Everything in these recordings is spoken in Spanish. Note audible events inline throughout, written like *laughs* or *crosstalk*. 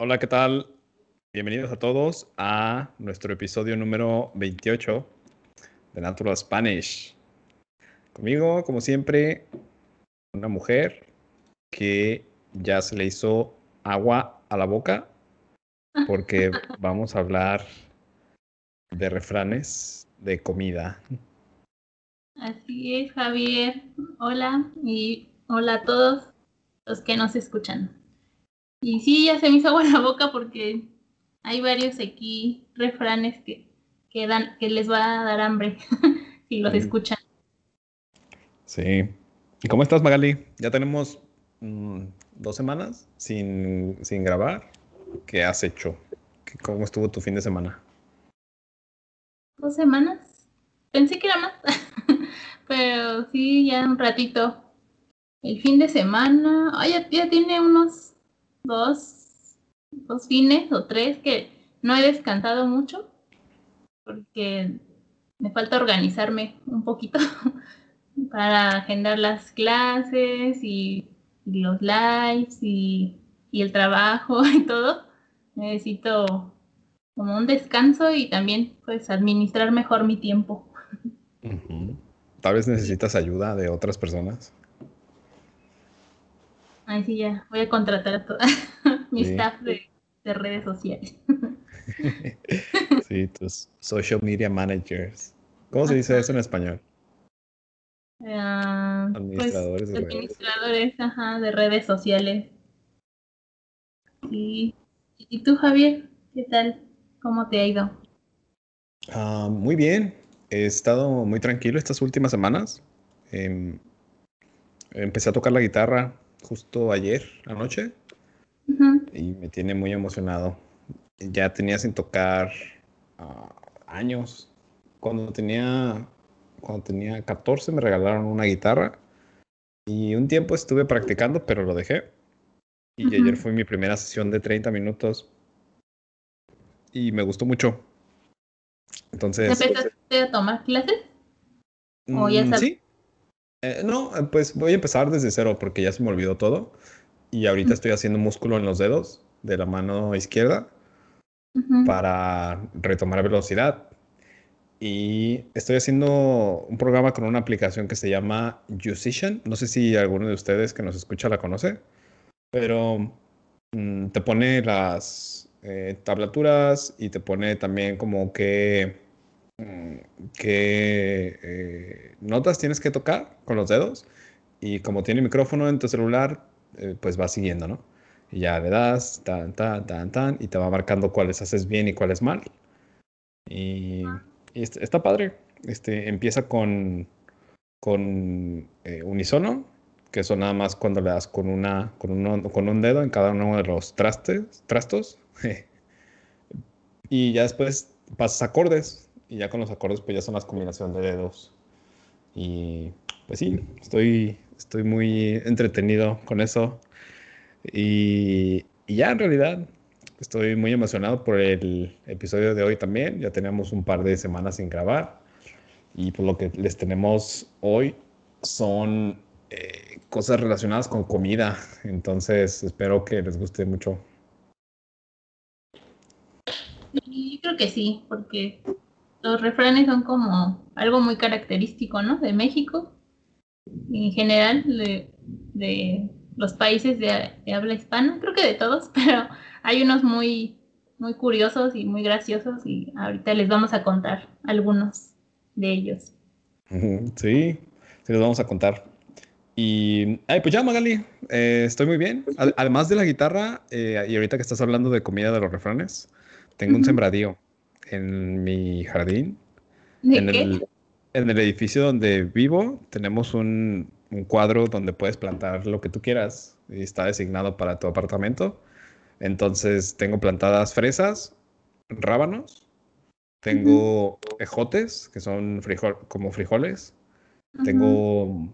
Hola, ¿qué tal? Bienvenidos a todos a nuestro episodio número 28 de Natural Spanish. Conmigo, como siempre, una mujer que ya se le hizo agua a la boca porque *laughs* vamos a hablar de refranes de comida. Así es, Javier. Hola y hola a todos los que nos escuchan. Y sí, ya se me hizo agua la boca porque hay varios aquí refranes que, que, dan, que les va a dar hambre *laughs* si los escuchan. Sí. ¿Y cómo estás, Magali? Ya tenemos mm, dos semanas sin, sin grabar. ¿Qué has hecho? ¿Qué- ¿Cómo estuvo tu fin de semana? Dos semanas. Pensé que era más, *laughs* pero sí, ya un ratito. El fin de semana, ya, ya tiene unos dos, dos fines o tres que no he descansado mucho porque me falta organizarme un poquito *laughs* para agendar las clases y, los lives y, el trabajo *laughs* y todo. Necesito como un descanso y también pues administrar mejor mi tiempo. Tal vez necesitas ayuda de otras personas. Sí ya voy a contratar a toda *laughs* mi Sí. staff de, de redes sociales. *laughs* Sí, tus social media managers. ¿Cómo se dice eso en español? Ah, Administradores de pues, redes. administradores ajá, de redes sociales. Sí. ¿Y tú, Javier? ¿Qué tal? ¿Cómo te ha ido? Ah, muy bien. He estado muy tranquilo estas últimas semanas. Em, empecé a tocar la guitarra justo ayer anoche Ujú, y me tiene muy emocionado. Ya tenía sin tocar ah, años. Cuando tenía, cuando tenía 14 me regalaron una guitarra y un tiempo estuve practicando, pero lo dejé. Y ayer fue mi primera sesión de 30 minutos y me gustó mucho. Entonces, ¿Empezaste a tomar clases? ¿O ya mm, sabes? sí. Eh, no, eh, pues voy a empezar desde cero porque ya se me olvidó todo. Y ahorita estoy haciendo músculo en los dedos de la mano izquierda para retomar velocidad. Y estoy haciendo un programa con una aplicación que se llama Musician. No sé si alguno de ustedes que nos escucha la conoce, pero mm, te pone las eh, tablaturas y te pone también como que qué eh, notas tienes que tocar con los dedos. Y como tiene micrófono en tu celular, eh, pues va siguiendo, ¿no? Y ya le das, tan, tan, tan, tan, y te va marcando cuáles haces bien y cuáles mal. Y, y est- está padre. Este, empieza con, con eh, unisono, que eso nada más cuando le das con, una, con, uno- con un dedo en cada uno de los trastes, trastos. *laughs* y ya después pasas acordes. Y ya con los acordes, pues ya son las combinaciones de dedos. Y pues sí, estoy, estoy muy entretenido con eso. Y, y ya en realidad estoy muy emocionado por el episodio de hoy también. Ya tenemos un par de semanas sin grabar. Y por lo que les tenemos hoy son eh, cosas relacionadas con comida. Entonces espero que les guste mucho. Y creo que sí, porque los refranes son como algo muy característico, ¿no? De México en general de, de los países de, de habla hispana, creo que de todos, *laughs* pero hay unos muy, muy curiosos y muy graciosos y ahorita les vamos a contar algunos de ellos. *laughs* Sí, sí les vamos a contar. Y, ay, pues ya, Magali, eh, estoy muy bien. Ad- además de la guitarra, eh, y ahorita que estás hablando de comida de los refranes, tengo un sembradío en mi jardín. ¿De En qué? el, en el edificio donde vivo tenemos un, un cuadro donde puedes plantar lo que tú quieras y está designado para tu apartamento. Entonces tengo plantadas fresas, rábanos, tengo ejotes, que son frijol, como frijoles, tengo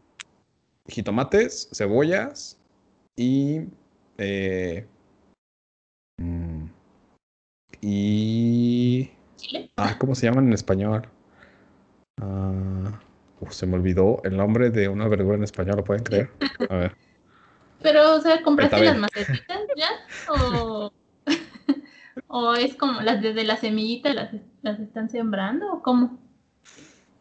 jitomates, cebollas y... eh, mm, y... ¿Chile? Ah, ¿cómo se llaman en español? Ah, uf, se me olvidó el nombre de una verdura en español, ¿lo pueden creer? *laughs* A ver. Pero, o sea, ¿compraste las macetitas *laughs* ya? ¿O *laughs* ¿O es como las desde la semillita las, las están sembrando o cómo?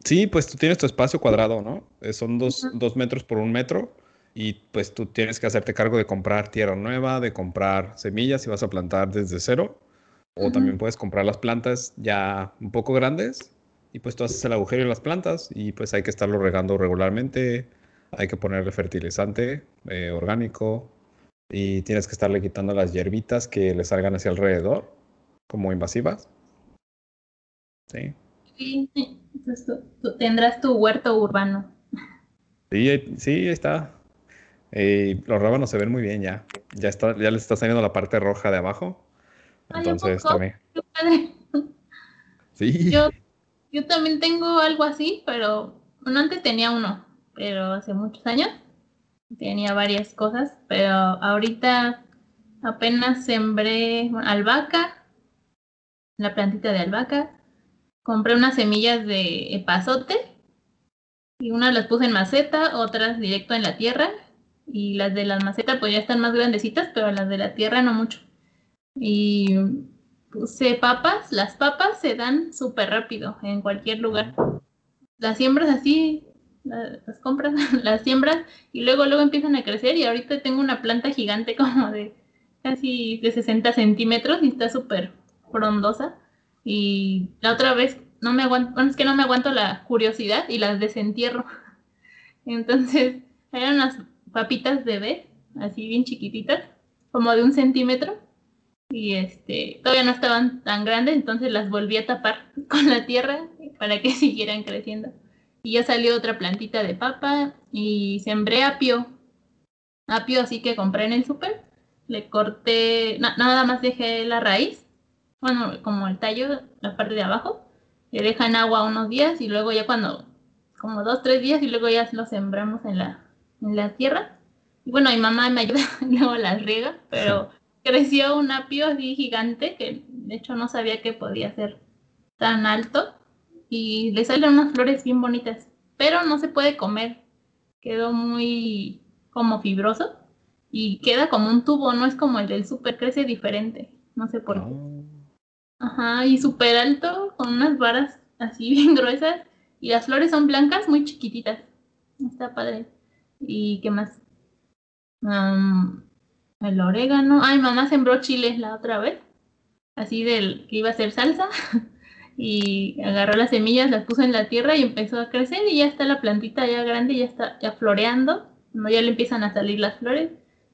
Sí, pues tú tienes tu espacio cuadrado, ¿no? Eh, son dos, dos, metros por un metro y pues tú tienes que hacerte cargo de comprar tierra nueva, de comprar semillas si vas a plantar desde cero. O también puedes comprar las plantas ya un poco grandes y pues tú haces el agujero en las plantas y pues hay que estarlo regando regularmente, hay que ponerle fertilizante eh, orgánico y tienes que estarle quitando las hierbitas que le salgan hacia alrededor como invasivas. Sí. Sí, entonces tú, tendrás tu huerto urbano. Sí, sí, ahí está. Eh, los rábanos se ven muy bien ya. Ya, está, ya les está saliendo la parte roja de abajo. Entonces también. *laughs* Sí. Yo, yo también tengo algo así, pero bueno, antes tenía uno, pero hace muchos años tenía varias cosas, pero ahorita apenas sembré albahaca, la plantita de albahaca, compré unas semillas de epazote y unas las puse en maceta, otras directo en la tierra y las de la maceta pues ya están más grandecitas, pero las de la tierra no mucho. Y puse papas, las papas se dan súper rápido en cualquier lugar. Las siembras así, las compras, *laughs* las siembras y luego luego empiezan a crecer y ahorita tengo una planta gigante *laughs* como de casi de 60 centímetros y está súper frondosa y la otra vez no me aguanto, bueno, es que no me aguanto la curiosidad y las desentierro. *laughs* Entonces, eran unas papitas bebé, así bien chiquititas, como de un centímetro. Y este, todavía no estaban tan grandes, entonces las volví a tapar *laughs* con la tierra para que *laughs* siguieran creciendo. Y ya salió otra plantita de papa y sembré apio. Apio así que compré en el súper. Le corté, nada más dejé la raíz bueno, como el tallo, la parte de abajo, le dejan agua unos días y luego ya cuando, como dos, tres días y luego ya lo sembramos en la, en la tierra. Y bueno, mi mamá me ayuda, *laughs* luego las riega, pero creció un apio así gigante que de hecho no sabía que podía ser tan alto y le salen unas flores bien bonitas, pero no se puede comer. Quedó muy como fibroso y queda como un tubo, no es como el del súper, crece diferente, no sé por qué. Ajá, y súper alto, con unas varas así *laughs* bien gruesas. Y las flores son blancas, muy chiquititas. Está padre. ¿Y qué más? El orégano. Ay, mamá sembró chiles la otra vez. Así del que iba a ser salsa. *laughs* y agarró las semillas, las puso en la tierra y empezó a crecer. Y ya está la plantita ya grande, ya está ya floreando. No, ya le empiezan a salir las flores.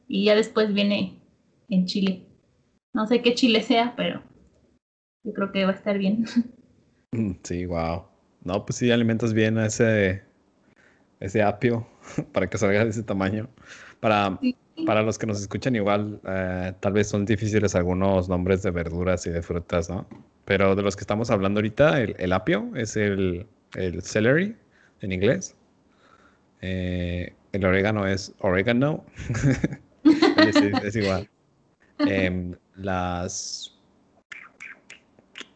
Y ya después viene el chile. No sé qué chile sea, pero yo creo que va a estar bien. *laughs* Mm, sí, wow. No, pues sí, alimentas bien a ese, ese apio *laughs* para que salga de ese tamaño. Para, para los que nos escuchan igual, eh, tal vez son difíciles algunos nombres de verduras y de frutas, ¿no? Pero de los que estamos hablando ahorita, el, apio es el, el, celery en inglés. Eh, el orégano es oregano. *laughs* es, igual. Em, las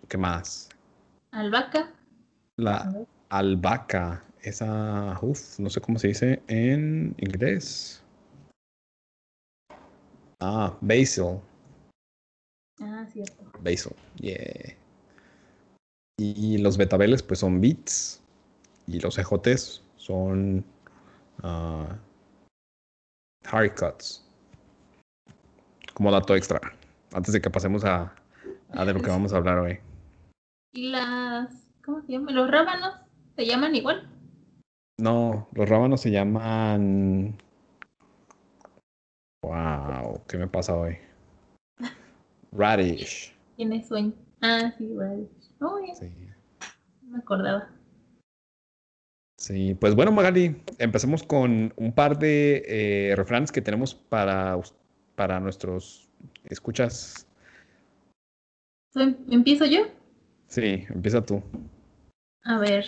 ¿Qué más? Albahaca. La albahaca. Esa, uff, no sé cómo se dice en inglés. Ah, basil. Ah, cierto. Basil, yeah. Y los betabeles, pues son beets. Y los ejotes son uh, cuts. Como dato extra. Antes de que pasemos a, a de lo que *laughs* vamos a hablar hoy. ¿Y las, cómo se llaman? ¿Los rábanos se llaman igual? No, los rábanos se llaman... Wow, ¿qué me pasa hoy? Radish. Tiene sueño. Ah, sí, radish. Oh, sí. No me acordaba. Sí, pues bueno, Magali, empecemos con un par de eh, refranes que tenemos para, para nuestros escuchas. ¿Empiezo yo? Sí, empieza tú. A ver,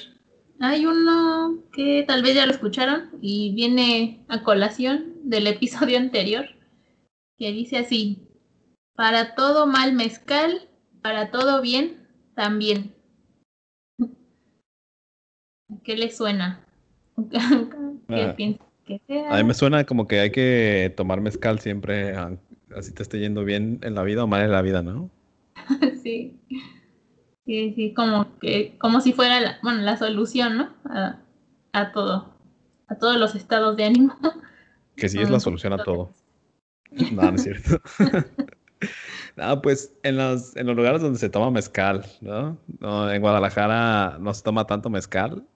hay uno que tal vez ya lo escucharon y viene a colación del *laughs* episodio anterior, que dice así, para todo mal mezcal, para todo bien también. *laughs* ¿Qué le suena? *laughs* ¿Qué ah, que sea? A mí me suena como que hay que tomar mezcal siempre, así te esté yendo bien en la vida o mal en la vida, ¿no? sí. Sí, sí, como que, como si fuera la, bueno, la solución, ¿no? A, todo, a todos los estados de ánimo. *laughs* Que sí es la solución a todo. No, no es cierto. *laughs* no, pues en los, en los lugares donde se toma mezcal, ¿no? no en Guadalajara no se toma tanto mezcal.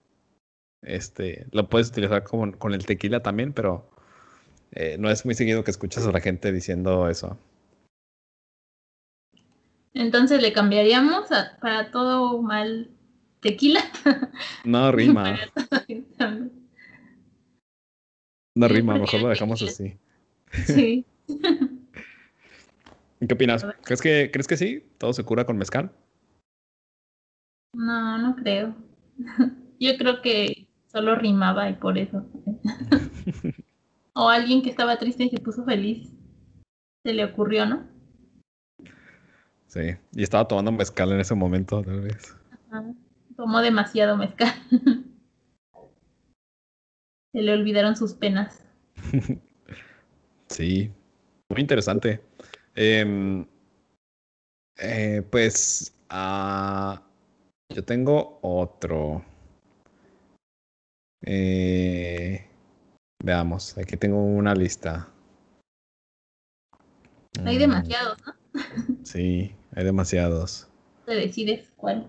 Este, lo puedes utilizar con, con el tequila también, pero eh, no es muy seguido que escuchas a la gente diciendo eso. Entonces le cambiaríamos a, para todo mal tequila. *laughs* No rima. *laughs* no rima, mejor lo dejamos así. Sí. *laughs* ¿Qué opinas? ¿Crees que, ¿Crees que sí? ¿Todo se cura con mezcal? No, no creo. Yo creo que solo rimaba y por eso. o alguien que estaba triste y se puso feliz. Se le ocurrió, ¿no? Sí, y estaba tomando mezcal en ese momento, tal vez. Tomó demasiado mezcal. *laughs* se le olvidaron sus penas. *laughs* sí, muy interesante. Em, eh, pues uh, yo tengo otro. Eh, veamos, aquí tengo una lista. Hay mm. demasiados, ¿no? *laughs* Sí, hay demasiados. Te decides cuál.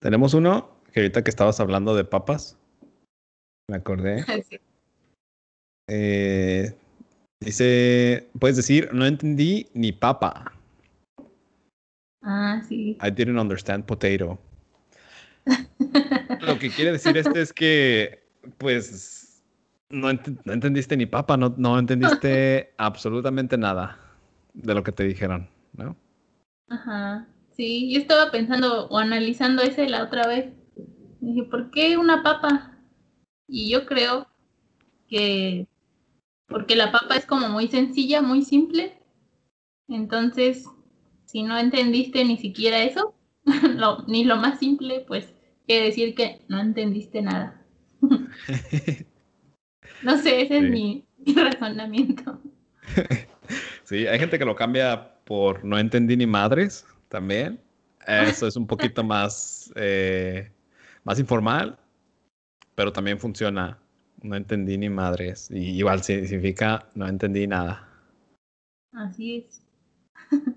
Tenemos uno que ahorita que estabas hablando de papas, me acordé. *laughs* Eh, dice, puedes decir, no entendí ni papa. Ah, sí. I didn't understand potato. *laughs* Lo que quiere decir este es que, pues, no, entendiste ni papa, no, no entendiste *laughs* absolutamente nada de lo que te dijeron, ¿no? Ajá. Sí, yo estaba pensando o analizando ese la otra vez. Dije, ¿por qué una papa? Y yo creo que porque la papa es como muy sencilla, muy simple. Entonces, si no entendiste ni siquiera eso, *laughs* ni lo más simple, pues quiere decir que no entendiste nada. *laughs* no sé, ese es mi *laughs* razonamiento. Sí, hay gente que lo cambia por no entendí ni madres también. Eso es un poquito *laughs* más, eh, más informal, pero también funciona. No entendí ni madres. Y igual significa no entendí nada. Así es. *laughs*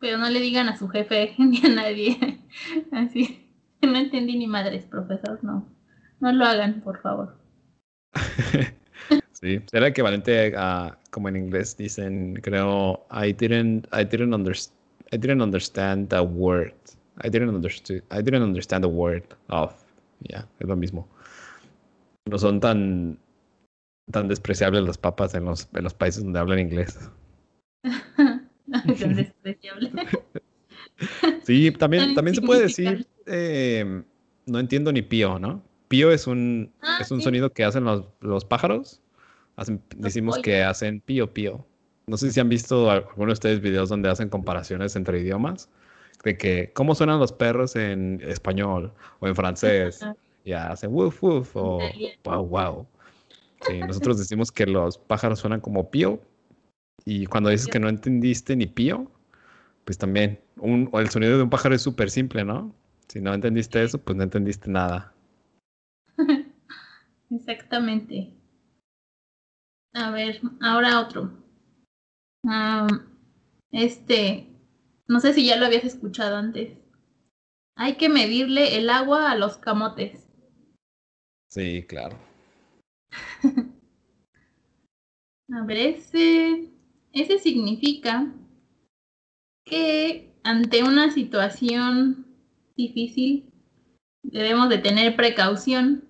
Pero no le digan a su jefe *laughs* ni a nadie. Así. No entendí ni madres, profesor. No. No lo hagan, por favor. Sí, era equivalente a como en inglés dicen, creo, I didn't, I didn't understand, I didn't understand the word. I didn't understand, I didn't understand the word of. Ya, es lo mismo. No son tan, tan despreciables las papas en los, en los países donde hablan inglés. *laughs* tan despreciables. sí, también, también se puede decir, eh, no entiendo ni pío, ¿no? Pío es un, ah, es un sonido que hacen los, los pájaros decimos que hacen pío pío. No sé si han visto algunos de ustedes videos donde hacen comparaciones entre idiomas. De que cómo suenan los perros en español o en francés. Ya hacen woof woof o wow wow. nosotros decimos que los pájaros suenan como pío. Y cuando dices que no entendiste ni pío, pues también un, el sonido de un pájaro es súper simple, ¿no? Si no entendiste eso, pues no entendiste nada. *laughs* Exactamente. A ver, ahora otro. este, no sé si ya lo habías escuchado antes. Hay que medirle el agua a los camotes. Sí, claro. *laughs* a ver, ese, ese significa que ante una situación difícil debemos de tener precaución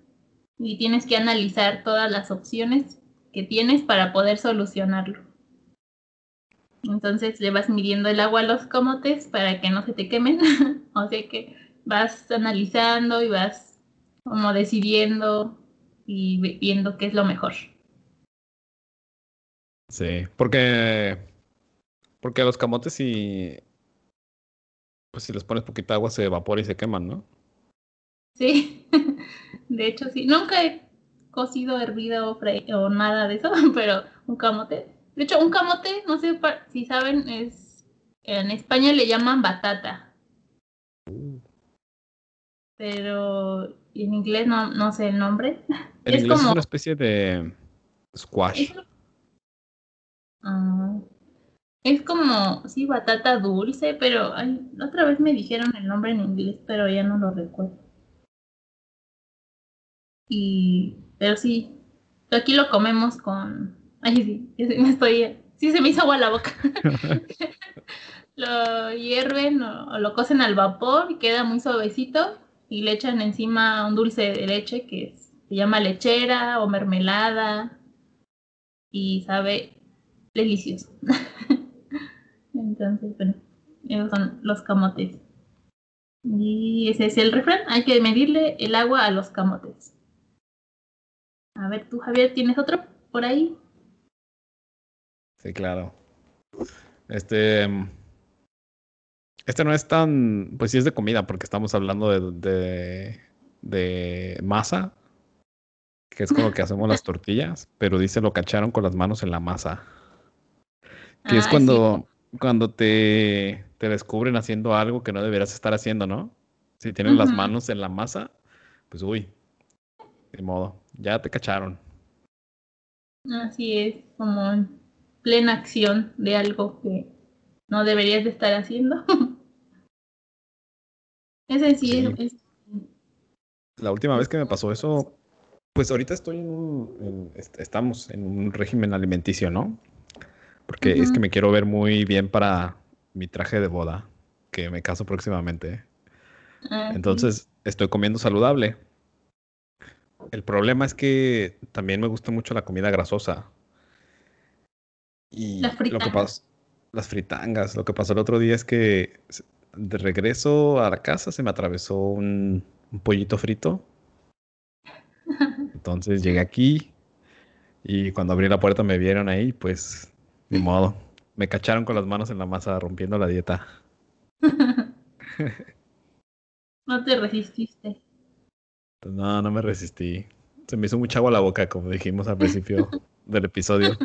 y tienes que analizar todas las opciones que tienes para poder solucionarlo. Entonces le vas midiendo el agua a los comotes para que no se te quemen. *laughs* o sea que vas analizando y vas como decidiendo y viendo qué es lo mejor. Sí, porque porque los camotes si pues si les pones poquita agua se evapora y se queman, ¿no? Sí. *laughs* De hecho sí, nunca he cocido, hervido o, o nada de eso, *laughs* pero un camote. De hecho, un camote, no sé si saben, es En España le llaman batata. Pero en inglés no, no sé el nombre. *laughs* En es inglés es como. una especie de squash. Es, ah, es como, sí, batata dulce, pero ay, otra vez me dijeron el nombre en inglés, pero ya no lo recuerdo. Y, pero sí, aquí lo comemos con, ay, sí, me estoy, sí se me hizo agua la boca. *laughs* lo hierven o, o lo cocen al vapor y queda muy suavecito y le echan encima un dulce de leche que es- se llama lechera o mermelada y sabe delicioso. *laughs* Entonces, bueno, esos son los camotes. Y ese es el refrán, hay que medirle el agua a los camotes. A ver, tú Javier, ¿tienes otro por ahí? Sí, claro. Este. Este no es tan. Pues sí es de comida, porque estamos hablando de, de, de masa, que es con lo que hacemos las *laughs* tortillas, pero dice lo cacharon con las manos en la masa. Que es Ah, cuando, cuando te, te descubren haciendo algo que no deberías estar haciendo, ¿no? Si tienes las manos en la masa, pues uy, de modo, ya te cacharon. Así es, como en plena acción de algo que no deberías de estar haciendo. *laughs* Sí, Sí. Es, es- La última vez que me pasó eso, pues ahorita estoy en un, en- estamos en un régimen alimenticio, ¿no? Porque es que me quiero ver muy bien para mi traje de boda, que me caso próximamente. ah. Entonces, estoy comiendo saludable. El problema es que también me gusta mucho la comida grasosa. Y Las lo que fritangas. pasó, las fritangas, lo que pasó el otro día es que de regreso a la casa se me atravesó un, un pollito frito. *laughs* Entonces llegué aquí y cuando abrí la puerta me vieron ahí, pues ni modo. Me cacharon con las manos en la masa rompiendo la dieta. *laughs* no te resististe. Pues no, no me resistí. Se me hizo mucha agua la boca, como dijimos al principio *laughs* del episodio.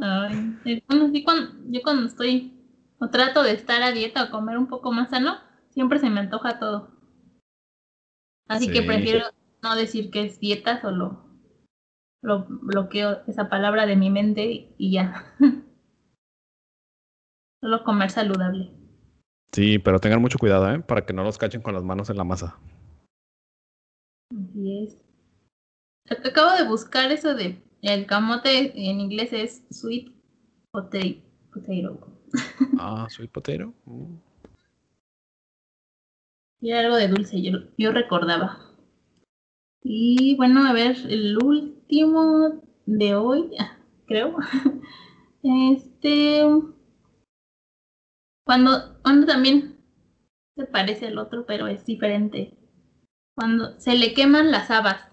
Ay, eh, bueno, sí, cuando, yo cuando estoy o trato de estar a dieta o comer un poco más sano, siempre se me antoja todo. Así que prefiero no decir que es dieta, solo lo bloqueo esa palabra de mi mente y ya. *laughs* Solo comer saludable. Sí, pero tengan mucho cuidado, ¿eh? Para que no los cachen con las manos en la masa. Así es. Ac- Acabo de buscar eso de el camote en inglés es sweet potato. potato. Ah, potero. Mm. Y era algo de dulce, yo, yo recordaba. Y bueno, a ver, el último de hoy, ah, creo. *laughs* Este. Cuando, cuando también se parece al otro, pero es diferente. Cuando se le queman las habas.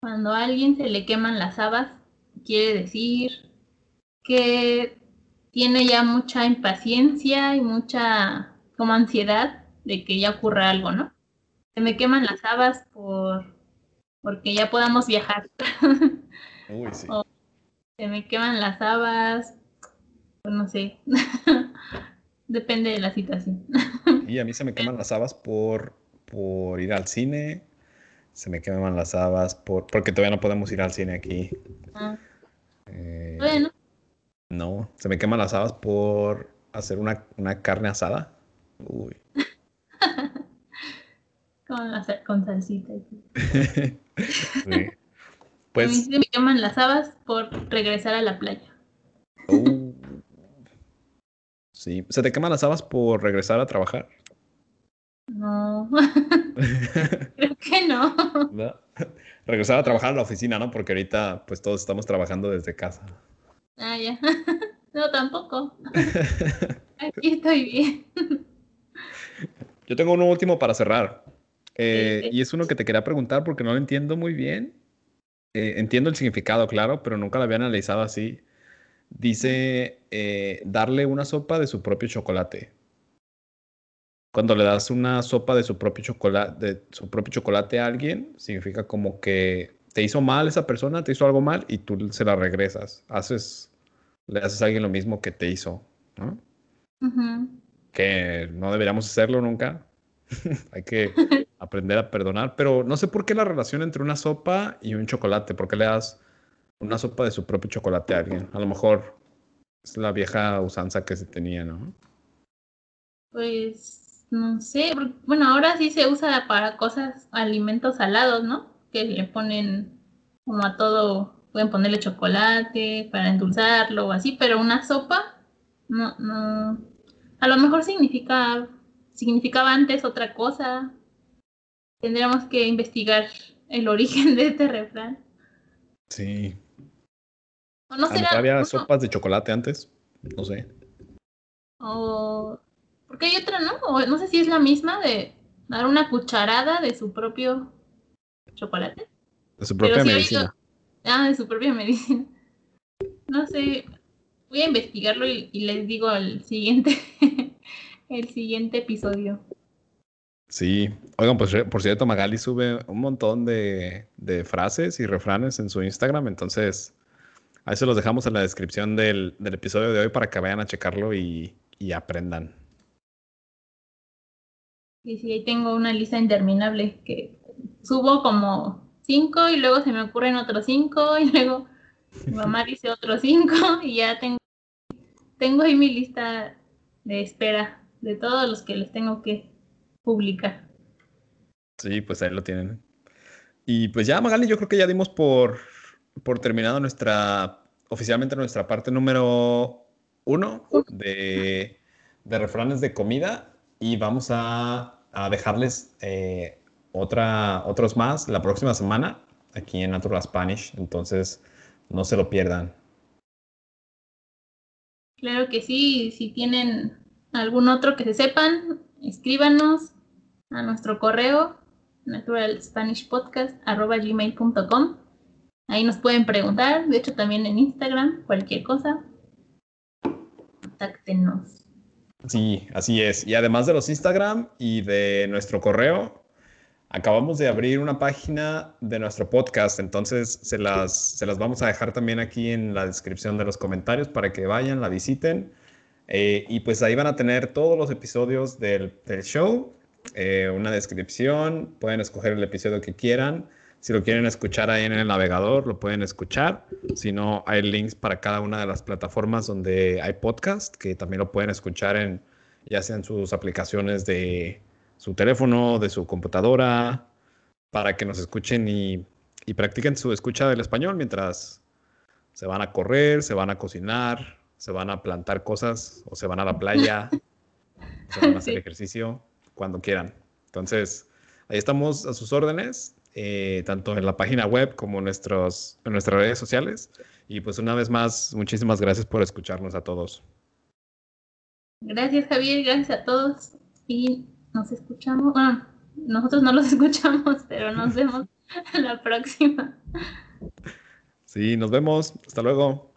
Cuando a alguien se le queman las habas, quiere decir que tiene ya mucha impaciencia y mucha como ansiedad de que ya ocurra algo, ¿no? Se me queman las habas por porque ya podamos viajar. *laughs* Uy, sí. Se me queman las habas, no sé. *laughs* Depende de la situación. Y a mí se me queman las habas por, por ir al cine. Se me queman las habas por, porque todavía no podemos ir al cine aquí. Ah, Eh, bueno, no, se me queman las habas por hacer una, una carne asada. Uy. *laughs* con, con salsita. *laughs* Sí. A mí Pues, se me queman las habas por regresar a la playa. uh, sí, se te queman las habas por regresar a trabajar. No, *laughs* *laughs* creo que no. Regresar a trabajar a la oficina, ¿no? Porque ahorita pues todos estamos trabajando desde casa. Ah, ya. *laughs* No, tampoco. Aquí estoy bien. Yo tengo uno último para cerrar. Eh, Sí, sí. Y es uno que te quería preguntar porque no lo entiendo muy bien. Eh, entiendo el significado, claro, pero nunca lo había analizado así. Dice eh, darle una sopa de su propio chocolate. Cuando le das una sopa de su propio chocolate, de su propio chocolate a alguien, significa como que te hizo mal esa persona, te hizo algo mal y tú se la regresas. Haces le haces a alguien lo mismo que te hizo, ¿no? Que no deberíamos hacerlo nunca. *laughs* Hay que *laughs* aprender a perdonar, pero no sé por qué la relación entre una sopa y un chocolate, ¿por qué le das una sopa de su propio chocolate a alguien? A lo mejor es la vieja usanza que se tenía, ¿no? Pues no sé, bueno, ahora sí se usa para cosas, alimentos salados, ¿no? Que le ponen como a todo, pueden ponerle chocolate para endulzarlo o así, pero una sopa, no, no, a lo mejor significa, significaba antes otra cosa. Tendríamos que investigar el origen de este refrán. Sí. O no A lo será, mejor había sopas de chocolate antes, no sé. O porque hay otra, ¿no? O no sé si es la misma de dar una cucharada de su propio chocolate. De su propia medicina. Ah, de su propia medicina. *laughs* No sé. Voy a investigarlo y, y les digo el siguiente, *laughs* el siguiente episodio. Sí. Oigan, pues por cierto, Magali sube un montón de, de frases y refranes en su Instagram, entonces ahí se los dejamos en la descripción del, del episodio de hoy para que vayan a checarlo y, y aprendan. Y sí, ahí tengo una lista interminable que subo como cinco y luego se me ocurren otros cinco y *laughs* luego mi mamá dice otros cinco y ya tengo, tengo ahí mi lista de espera de todos los que les tengo que publicar. Sí, pues ahí lo tienen. Y pues ya, Magali, yo creo que ya dimos por, por terminado nuestra, oficialmente nuestra parte número uno de, de refranes de comida y vamos a, a dejarles eh, otra, otros más la próxima semana aquí en Natural Spanish, entonces no se lo pierdan. Claro que sí, si tienen algún otro que se sepan, escríbanos a nuestro correo naturalspanishpodcast.gmail.com Ahí nos pueden preguntar, de hecho también en Instagram, cualquier cosa. Contáctenos. Sí, así es. Y además de los Instagram y de nuestro correo, acabamos de abrir una página de nuestro podcast, entonces se las, se las vamos a dejar también aquí en la descripción de los comentarios para que vayan, la visiten. Eh, y pues ahí van a tener todos los episodios del, del show, eh, una descripción, pueden escoger el episodio que quieran. Si lo quieren escuchar ahí en el navegador, lo pueden escuchar. Si no, hay links para cada una de las plataformas donde hay podcast, que también lo pueden escuchar en ya sean sus aplicaciones de su teléfono, de su computadora, para que nos escuchen y, y practiquen su escucha del español mientras se van a correr, se van a cocinar, se van a plantar cosas o se van a la playa, se van a hacer *laughs* Sí. ejercicio, cuando quieran. Entonces, ahí estamos a sus órdenes, eh, tanto en la página web como en, nuestros, en nuestras redes sociales. Y pues una vez más, muchísimas gracias por escucharnos a todos. Gracias Javier, gracias a todos y nos escuchamos. Bueno, nosotros no los *laughs* escuchamos, pero nos vemos *laughs* la próxima. Sí, nos vemos. Hasta luego.